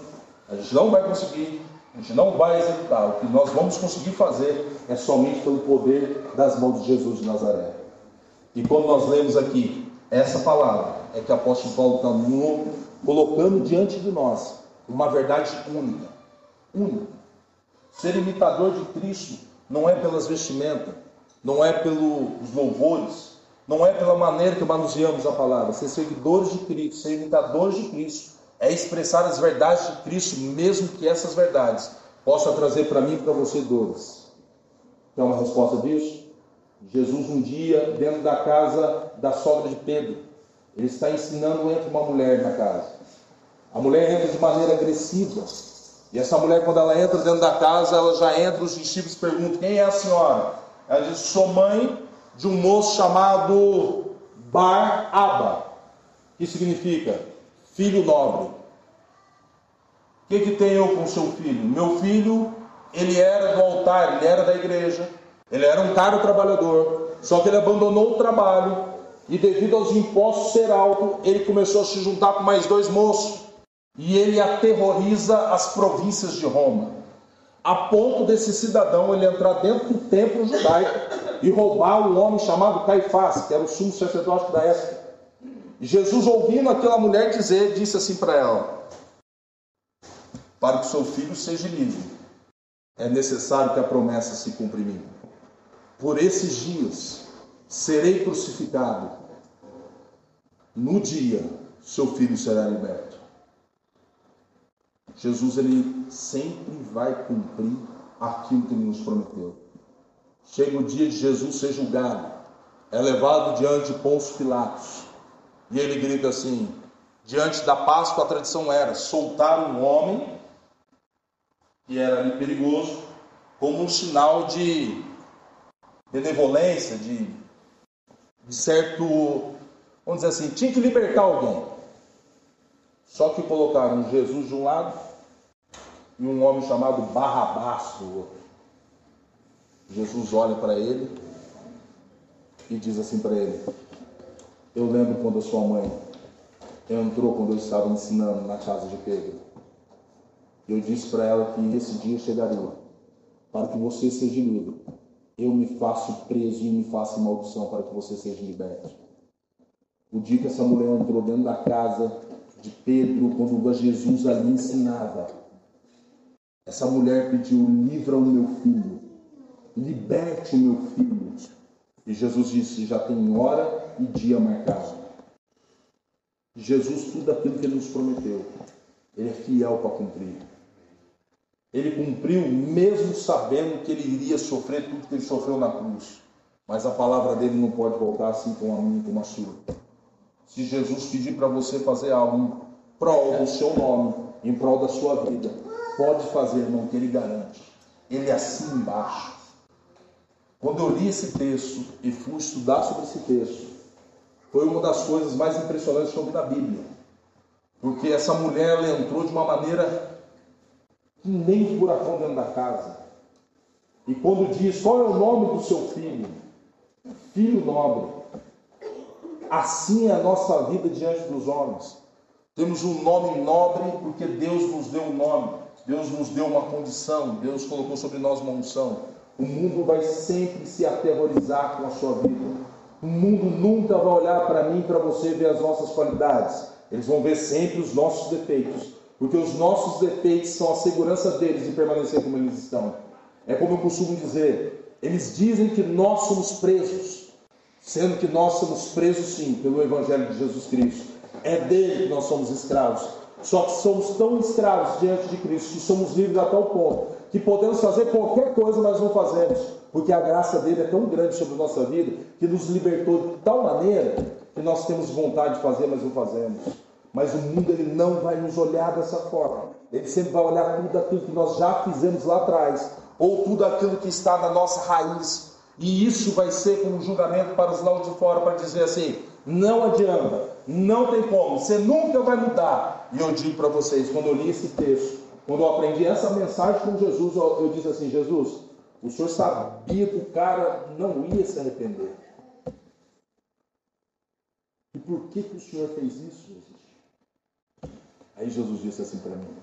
a gente não vai conseguir a gente não vai executar. O que nós vamos conseguir fazer é somente pelo poder das mãos de Jesus de Nazaré. E quando nós lemos aqui essa palavra, é que o apóstolo Paulo está colocando diante de nós uma verdade única. Única. Ser imitador de Cristo não é pelas vestimentas, não é pelos louvores, não é pela maneira que manuseamos a palavra. Ser seguidores de Cristo, ser imitadores de Cristo, é expressar as verdades de Cristo, mesmo que essas verdades possam trazer para mim e para você dores. Quer uma resposta disso? Jesus, um dia, dentro da casa da sogra de Pedro, ele está ensinando entre uma mulher na casa. A mulher entra de maneira agressiva. E essa mulher, quando ela entra dentro da casa, ela já entra, os discípulos perguntam: Quem é a senhora? Ela diz: Sou mãe de um moço chamado Bar-Aba, que significa filho nobre. O que, que tem eu com seu filho? Meu filho, ele era do altar, ele era da igreja, ele era um caro trabalhador, só que ele abandonou o trabalho e devido aos impostos ser alto, ele começou a se juntar com mais dois moços e ele aterroriza as províncias de Roma, a ponto desse cidadão ele entrar dentro do templo judaico e roubar um homem chamado Caifás, que era o sumo sacerdote da época. Jesus, ouvindo aquela mulher dizer, disse assim para ela: Para que seu filho seja livre, é necessário que a promessa se cumpra em mim. Por esses dias serei crucificado. No dia, seu filho será liberto. Jesus ele sempre vai cumprir aquilo que ele nos prometeu. Chega o dia de Jesus ser julgado, é levado diante de Pôncio Pilatos, e ele grita assim: diante da Páscoa a tradição era soltar um homem que era perigoso, como um sinal de benevolência, de, de certo, vamos dizer assim, tinha que libertar alguém. Só que colocaram Jesus de um lado e um homem chamado Barrabás do outro. Jesus olha para ele e diz assim para ele: Eu lembro quando a sua mãe entrou quando eu estava ensinando na casa de Pedro. Eu disse para ela que esse dia chegaria para que você seja livre. Eu me faço preso e me faço maldição para que você seja liberto. O dia que essa mulher entrou dentro da casa de Pedro, quando Jesus ali ensinava, essa mulher pediu: livra o meu filho, liberte o meu filho. E Jesus disse: já tem hora e dia marcado. Jesus, tudo aquilo que ele nos prometeu, ele é fiel para cumprir. Ele cumpriu mesmo sabendo que ele iria sofrer tudo que ele sofreu na cruz. Mas a palavra dele não pode voltar assim com a minha como a sua. Se Jesus pedir para você fazer algo em prol do seu nome, em prol da sua vida, pode fazer, irmão, que ele garante. Ele é assim embaixo. Quando eu li esse texto e fui estudar sobre esse texto, foi uma das coisas mais impressionantes que eu vi na Bíblia. Porque essa mulher ela entrou de uma maneira que nem furacão dentro da casa. E quando diz qual é o nome do seu filho, filho nobre, assim é a nossa vida diante dos homens. Temos um nome nobre porque Deus nos deu um nome, Deus nos deu uma condição, Deus colocou sobre nós uma unção. O mundo vai sempre se aterrorizar com a sua vida. O mundo nunca vai olhar para mim, para você, ver as nossas qualidades. Eles vão ver sempre os nossos defeitos. Porque os nossos defeitos são a segurança deles de permanecer como eles estão. É como eu costumo dizer: eles dizem que nós somos presos, sendo que nós somos presos sim pelo Evangelho de Jesus Cristo. É dele que nós somos escravos. Só que somos tão escravos diante de Cristo que somos livres a tal ponto que podemos fazer qualquer coisa, mas não fazemos, porque a graça dele é tão grande sobre a nossa vida que nos libertou de tal maneira que nós temos vontade de fazer, mas não fazemos. Mas o mundo ele não vai nos olhar dessa forma. Ele sempre vai olhar tudo aquilo que nós já fizemos lá atrás, ou tudo aquilo que está na nossa raiz. E isso vai ser como um julgamento para os lados de fora, para dizer assim: não adianta, não tem como, você nunca vai mudar. E eu digo para vocês, quando eu li esse texto, quando eu aprendi essa mensagem com Jesus, eu, eu disse assim: Jesus, o senhor sabia que o cara não ia se arrepender. E por que, que o senhor fez isso, Jesus? Aí Jesus disse assim para mim: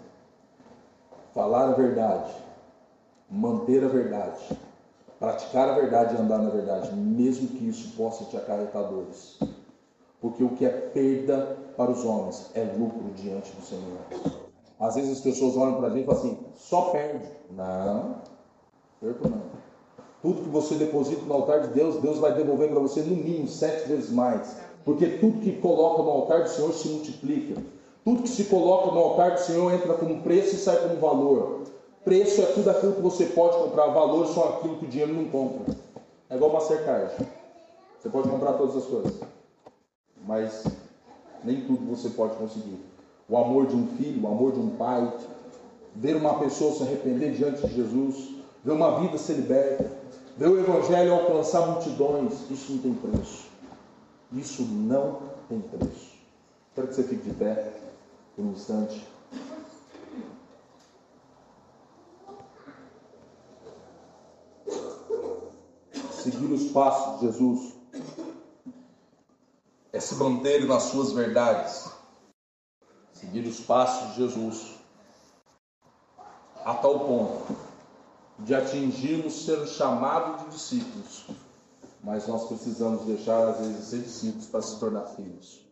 falar a verdade, manter a verdade, praticar a verdade e andar na verdade, mesmo que isso possa te acarretar dores. Porque o que é perda para os homens é lucro diante do Senhor. Às vezes as pessoas olham para a gente e falam assim: só perde. Não, perco não. Tudo que você deposita no altar de Deus, Deus vai devolver para você no mínimo sete vezes mais. Porque tudo que coloca no altar do Senhor se multiplica. Tudo que se coloca no altar do Senhor entra como preço e sai como valor. Preço é tudo aquilo que você pode comprar, valor só aquilo que o dinheiro não compra. É igual Mastercard. Você pode comprar todas as coisas, mas nem tudo você pode conseguir o amor de um filho, o amor de um pai, ver uma pessoa se arrepender diante de Jesus, ver uma vida ser liberta, ver o Evangelho alcançar multidões, isso não tem preço. Isso não tem preço. Quero que você fique de pé por um instante. Seguir os passos de Jesus. É se manter nas suas verdades. Seguir os passos de Jesus, a tal ponto de atingirmos ser chamado de discípulos, mas nós precisamos deixar às vezes ser discípulos para se tornar filhos.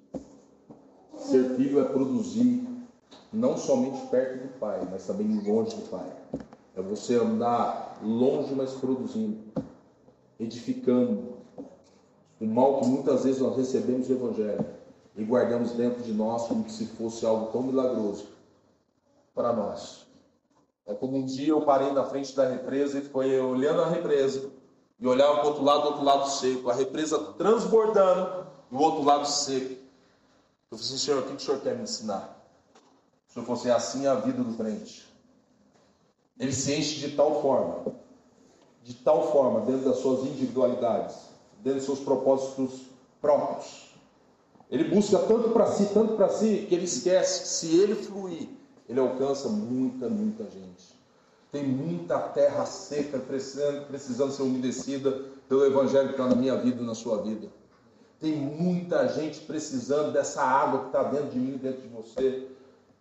Ser filho é produzir não somente perto do Pai, mas também longe do Pai. É você andar longe, mas produzindo, edificando. O mal que muitas vezes nós recebemos do Evangelho e guardamos dentro de nós como se fosse algo tão milagroso para nós. É como um dia eu parei na frente da represa e foi olhando a represa e olhava para o outro lado, do outro lado seco, a represa transbordando e o outro lado seco. Eu falei assim, Senhor, o que o Senhor quer me ensinar? Se eu fosse assim a vida do crente. Ele se enche de tal forma, de tal forma, dentro das suas individualidades, dentro dos seus propósitos próprios. Ele busca tanto para si, tanto para si, que ele esquece que se ele fluir, ele alcança muita, muita gente. Tem muita terra seca precisando, ser umedecida pelo Evangelho que está na minha vida e na sua vida. Tem muita gente precisando dessa água que está dentro de mim dentro de você,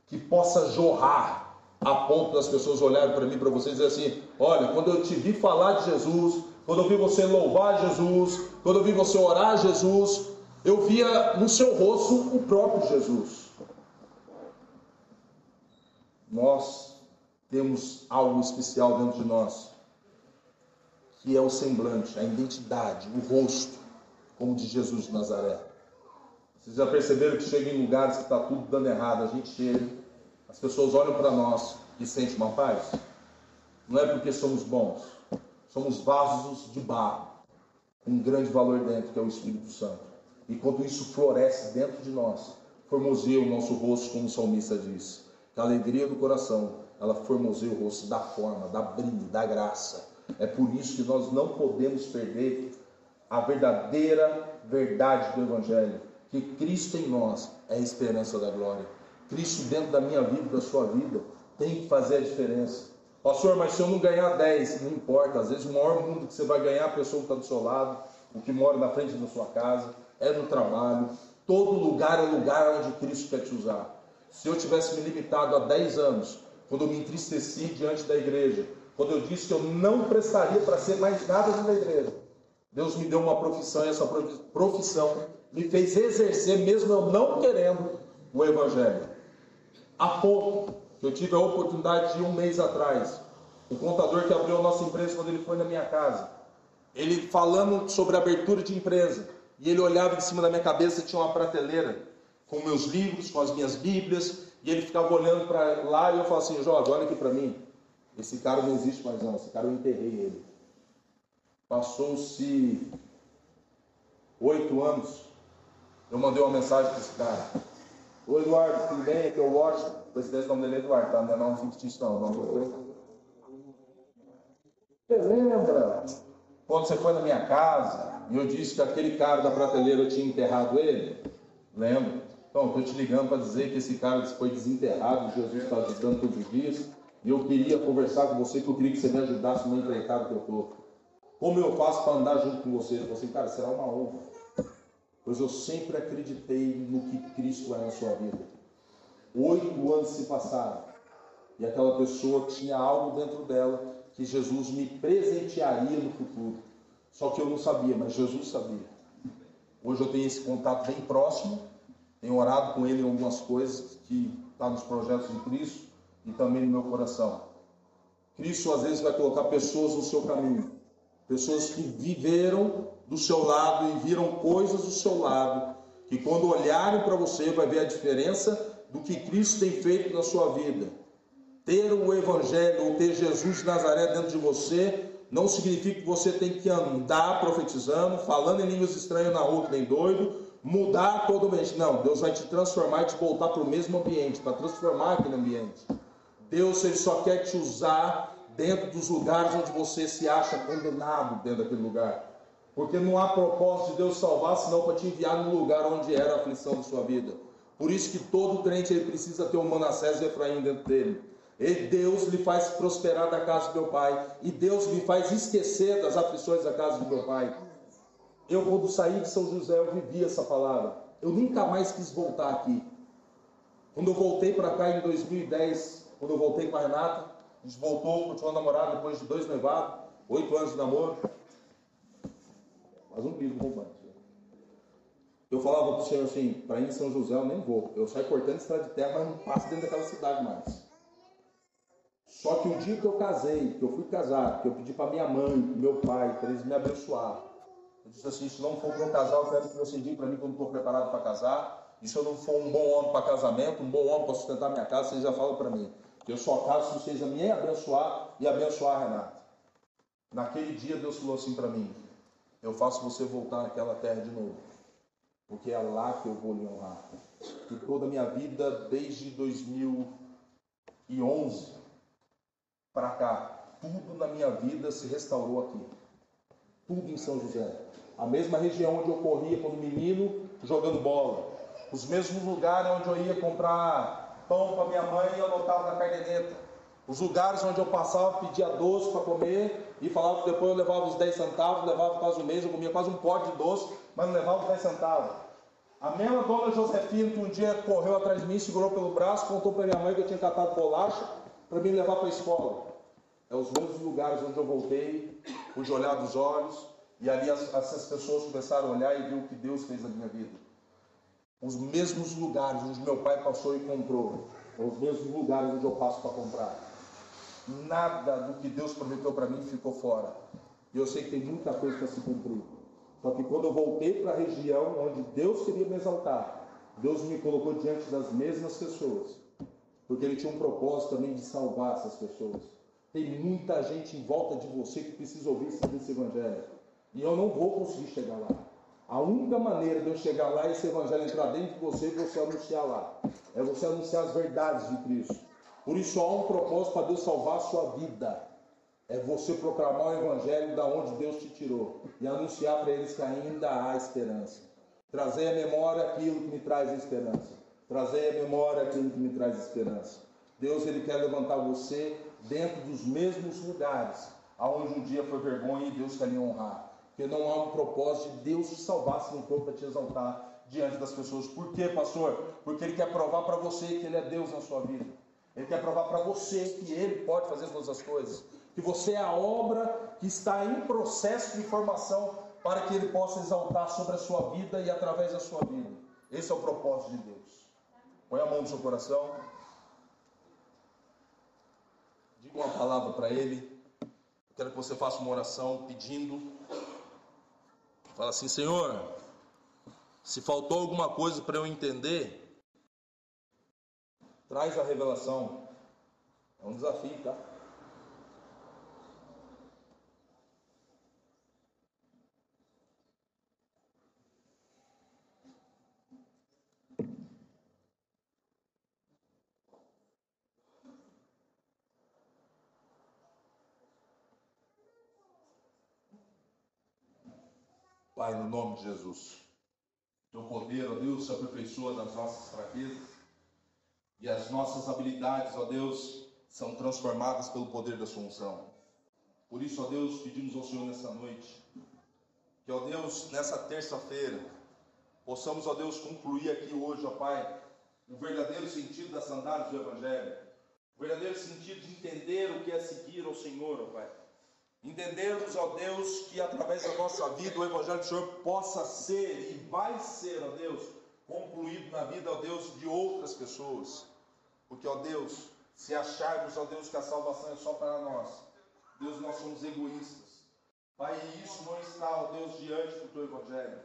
que possa jorrar a ponto das pessoas olharem para mim, para você e dizer assim: olha, quando eu te vi falar de Jesus, quando eu vi você louvar Jesus, quando eu vi você orar a Jesus, eu via no seu rosto o próprio Jesus. Nós temos algo especial dentro de nós, que é o semblante, a identidade, o rosto, como de Jesus de Nazaré. Vocês já perceberam que chega em lugares que está tudo dando errado, a gente chega, as pessoas olham para nós e sentem uma paz? Não é porque somos bons, somos vasos de barro, com um grande valor dentro, que é o Espírito Santo. E quando isso floresce dentro de nós, formoseia o nosso rosto, como o salmista diz. Que a alegria do coração, ela formoseia o rosto da forma, da brilho, da graça. É por isso que nós não podemos perder a verdadeira verdade do Evangelho, que Cristo em nós é a esperança da glória. Cristo dentro da minha vida, da sua vida, tem que fazer a diferença. Pastor, mas se eu não ganhar 10, não importa. Às vezes o maior mundo que você vai ganhar a pessoa que está do seu lado, o que mora na frente da sua casa, é no trabalho. Todo lugar é lugar onde Cristo quer te usar. Se eu tivesse me limitado a 10 anos, quando eu me entristeci diante da igreja, quando eu disse que eu não prestaria para ser mais nada da igreja, Deus me deu uma profissão e essa profissão me fez exercer, mesmo eu não querendo, o Evangelho. Há pouco, eu tive a oportunidade de um mês atrás, o contador que abriu a nossa empresa quando ele foi na minha casa, ele falando sobre abertura de empresa, e ele olhava em cima da minha cabeça tinha uma prateleira com meus livros, com as minhas bíblias, e ele ficava olhando para lá e eu falava assim, Jó, olha aqui para mim, esse cara não existe mais não, esse cara eu enterrei ele. Passou-se oito anos, eu mandei uma mensagem para esse cara. Oi Eduardo, tudo bem? Aqui é o Washington. Presidente, o nome dele é Eduardo, tá? Não é nome fictício não, não Você lembra quando você foi na minha casa e eu disse que aquele cara da prateleira tinha enterrado ele? Lembro. Então, estou te ligando para dizer que esse cara foi desenterrado, Jesus está ajudando todos os dias. E eu queria conversar com você, que eu queria que você me ajudasse no empreitada que eu estou. Como eu faço para andar junto com você? Ele falou assim, cara, será uma honra. Pois eu sempre acreditei no que Cristo é na sua vida. Oito anos se passaram. E aquela pessoa tinha algo dentro dela que Jesus me presentearia no futuro. Só que eu não sabia, mas Jesus sabia. Hoje eu tenho esse contato bem próximo, tenho orado com ele em algumas coisas que está nos projetos de Cristo e também no meu coração. Cristo às vezes vai colocar pessoas no seu caminho, pessoas que viveram do seu lado e viram coisas do seu lado, que quando olharem para você vai ver a diferença do que Cristo tem feito na sua vida. Ter o Evangelho ou ter Jesus de Nazaré dentro de você não significa que você tem que andar profetizando, falando em línguas estranhas na rua, nem doido, mudar todo mês. Não, Deus vai te transformar e te voltar para o mesmo ambiente, para transformar aquele ambiente. Deus ele só quer te usar dentro dos lugares onde você se acha condenado dentro daquele lugar. Porque não há propósito de Deus salvar, senão para te enviar no lugar onde era a aflição da sua vida. Por isso que todo crente ele precisa ter um Manassés e Efraim dentro dele. E Deus lhe faz prosperar da casa do meu pai. E Deus lhe faz esquecer das aflições da casa do meu pai. Eu, quando saí de São José, eu vivi essa palavra. Eu nunca mais quis voltar aqui. Quando eu voltei para cá em 2010, quando eu voltei com a Renata, a gente voltou, continuou namorado depois de dois noivados, oito anos de namoro. Mas um livro romântico. Eu falava para o Senhor assim, para ir em São José eu nem vou. Eu saio cortando estrada de terra, mas não passo dentro daquela cidade mais. Só que o dia que eu casei, que eu fui casar, que eu pedi para minha mãe, meu pai, para eles me abençoar. Eu disse assim, se não for para um casal, eu quero que você diga para mim quando estou preparado para casar. E se eu não for um bom homem para casamento, um bom homem para sustentar minha casa, vocês já falam para mim. Que eu só caso se vocês me abençoar e abençoar a Renata. Naquele dia Deus falou assim para mim: Eu faço você voltar naquela terra de novo. Porque é lá que eu vou lhe honrar. E toda a minha vida, desde 2011 para cá, tudo na minha vida se restaurou aqui. Tudo em São José. A mesma região onde eu corria quando menino, jogando bola. Os mesmos lugares onde eu ia comprar pão para minha mãe e anotava na carneneta. Os lugares onde eu passava, pedia doce para comer e falava que depois eu levava os 10 centavos, levava quase um mês, eu comia quase um pote de doce, mas não levava os 10 centavos. A mesma dona Josefina que um dia correu atrás de mim, segurou pelo braço, contou para minha mãe que eu tinha catado bolacha para me levar para a escola. É os mesmos lugares onde eu voltei, pude olhar dos olhos, e ali as, essas pessoas começaram a olhar e ver o que Deus fez na minha vida. Os mesmos lugares onde meu pai passou e comprou, os mesmos lugares onde eu passo para comprar. Nada do que Deus prometeu para mim ficou fora. E eu sei que tem muita coisa para se cumprir. Só que quando eu voltei para a região onde Deus queria me exaltar, Deus me colocou diante das mesmas pessoas. Porque Ele tinha um propósito também de salvar essas pessoas. Tem muita gente em volta de você que precisa ouvir esse evangelho. E eu não vou conseguir chegar lá. A única maneira de eu chegar lá e esse evangelho entrar dentro de você é você anunciar lá. É você anunciar as verdades de Cristo. Por isso há um propósito para Deus salvar a sua vida. É você proclamar o evangelho da onde Deus te tirou e anunciar para eles que ainda há esperança. Trazer à memória aquilo que me traz esperança. Trazer à memória aquilo que me traz esperança. Deus ele quer levantar você dentro dos mesmos lugares aonde um dia foi vergonha e Deus quer lhe honrar. Porque não há um propósito de Deus te salvar se não for para te exaltar diante das pessoas. Por quê, pastor? Porque Ele quer provar para você que Ele é Deus na sua vida. Ele quer provar para você que Ele pode fazer todas as coisas. Que você é a obra que está em processo de formação para que Ele possa exaltar sobre a sua vida e através da sua vida. Esse é o propósito de Deus. Põe a mão no seu coração. Diga uma palavra para Ele. Quero que você faça uma oração pedindo. Fala assim, Senhor, se faltou alguma coisa para eu entender, traz a revelação. É um desafio, tá? Pai, no nome de Jesus. Teu poder, ó Deus, se aperfeiçoa nas nossas fraquezas e as nossas habilidades, ó Deus, são transformadas pelo poder da sua unção. Por isso, ó Deus, pedimos ao Senhor nessa noite que, ó Deus, nessa terça-feira, possamos, ó Deus, concluir aqui hoje, ó Pai, o verdadeiro sentido das sandálias do Evangelho, o verdadeiro sentido de entender o que é seguir ao Senhor, ó Pai Entendermos, ó Deus, que através da nossa vida o Evangelho do Senhor possa ser e vai ser, ó Deus, concluído na vida, ó Deus, de outras pessoas. Porque, ó Deus, se acharmos, ó Deus, que a salvação é só para nós, Deus, nós somos egoístas. Pai, isso não está, ó Deus, diante do teu Evangelho.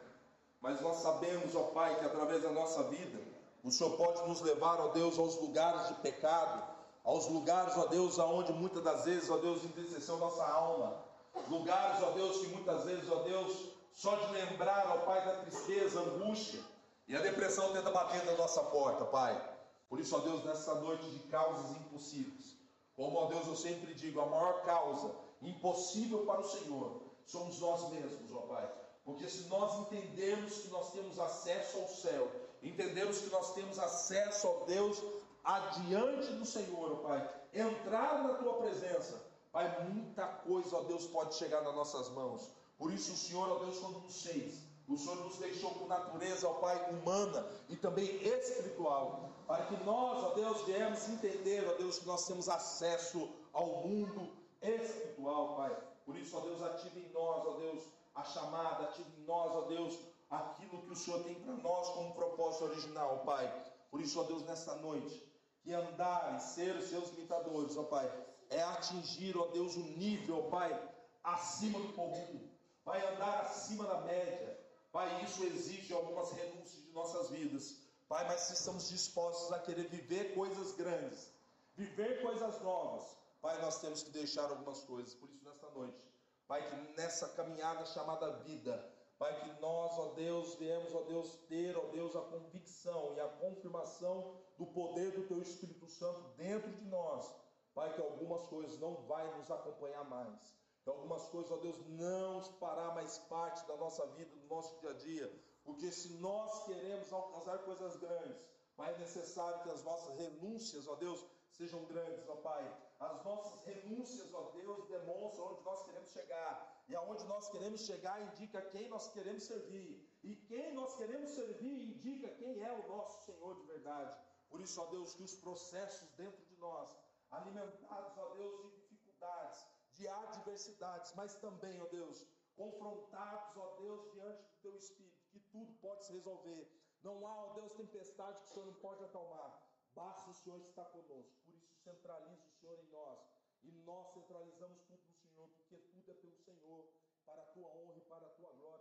Mas nós sabemos, ó Pai, que através da nossa vida, o Senhor pode nos levar, ó Deus, aos lugares de pecado, aos lugares, ó Deus, aonde muitas das vezes, ó Deus, entristeceu nossa alma. Lugares, ó Deus, que muitas vezes, ó Deus, só de lembrar, ó Pai, da tristeza, angústia e a depressão tenta bater na nossa porta, Pai. Por isso, ó Deus, nessa noite de causas impossíveis, como, ó Deus, eu sempre digo, a maior causa impossível para o Senhor somos nós mesmos, ó Pai. Porque se nós entendermos que nós temos acesso ao céu, entendemos que nós temos acesso ao Deus adiante do Senhor, ó Pai, entrar na tua presença, Pai, muita coisa, ó Deus, pode chegar nas nossas mãos. Por isso, o Senhor, ó Deus, quando nos fez, o Senhor nos deixou com natureza, ó Pai, humana e também espiritual, para que nós, ó Deus, viemos entender, ó Deus, que nós temos acesso ao mundo espiritual, Pai. Por isso, ó Deus, ative em nós, ó Deus, a chamada, ative em nós, ó Deus, aquilo que o Senhor tem para nós como propósito original, Pai. Por isso, ó Deus, nesta noite, que andar e ser os seus imitadores, ó Pai, é atingir, ó Deus, um nível, ó Pai, acima do comum, vai andar acima da média, Pai, isso exige algumas renúncias de nossas vidas, Pai, mas se estamos dispostos a querer viver coisas grandes, viver coisas novas, Pai, nós temos que deixar algumas coisas. Por isso, nesta noite, Pai, que nessa caminhada chamada vida, Pai, que nós, ó Deus, viemos, ó Deus, ter, ó Deus, a convicção e a confirmação do poder do Teu Espírito Santo dentro de nós. Pai, que algumas coisas não vai nos acompanhar mais. Que algumas coisas, ó Deus, não fará mais parte da nossa vida, do nosso dia a dia. Porque se nós queremos alcançar coisas grandes, Pai, é necessário que as nossas renúncias, ó Deus, sejam grandes, ó Pai. As nossas renúncias, ó Deus, demonstram onde nós queremos chegar. E aonde nós queremos chegar indica quem nós queremos servir. E quem nós queremos servir indica quem é o nosso Senhor de verdade. Por isso, ó Deus, que os processos dentro de nós, alimentados, ó Deus, de dificuldades, de adversidades, mas também, ó Deus, confrontados, ó Deus, diante do teu Espírito, que tudo pode se resolver. Não há, ó Deus, tempestade que o Senhor não pode acalmar. Basta o Senhor estar conosco. Por isso, centraliza o Senhor em nós. E nós centralizamos tudo no Senhor, porque tudo é pelo Senhor, para a tua honra e para a tua glória,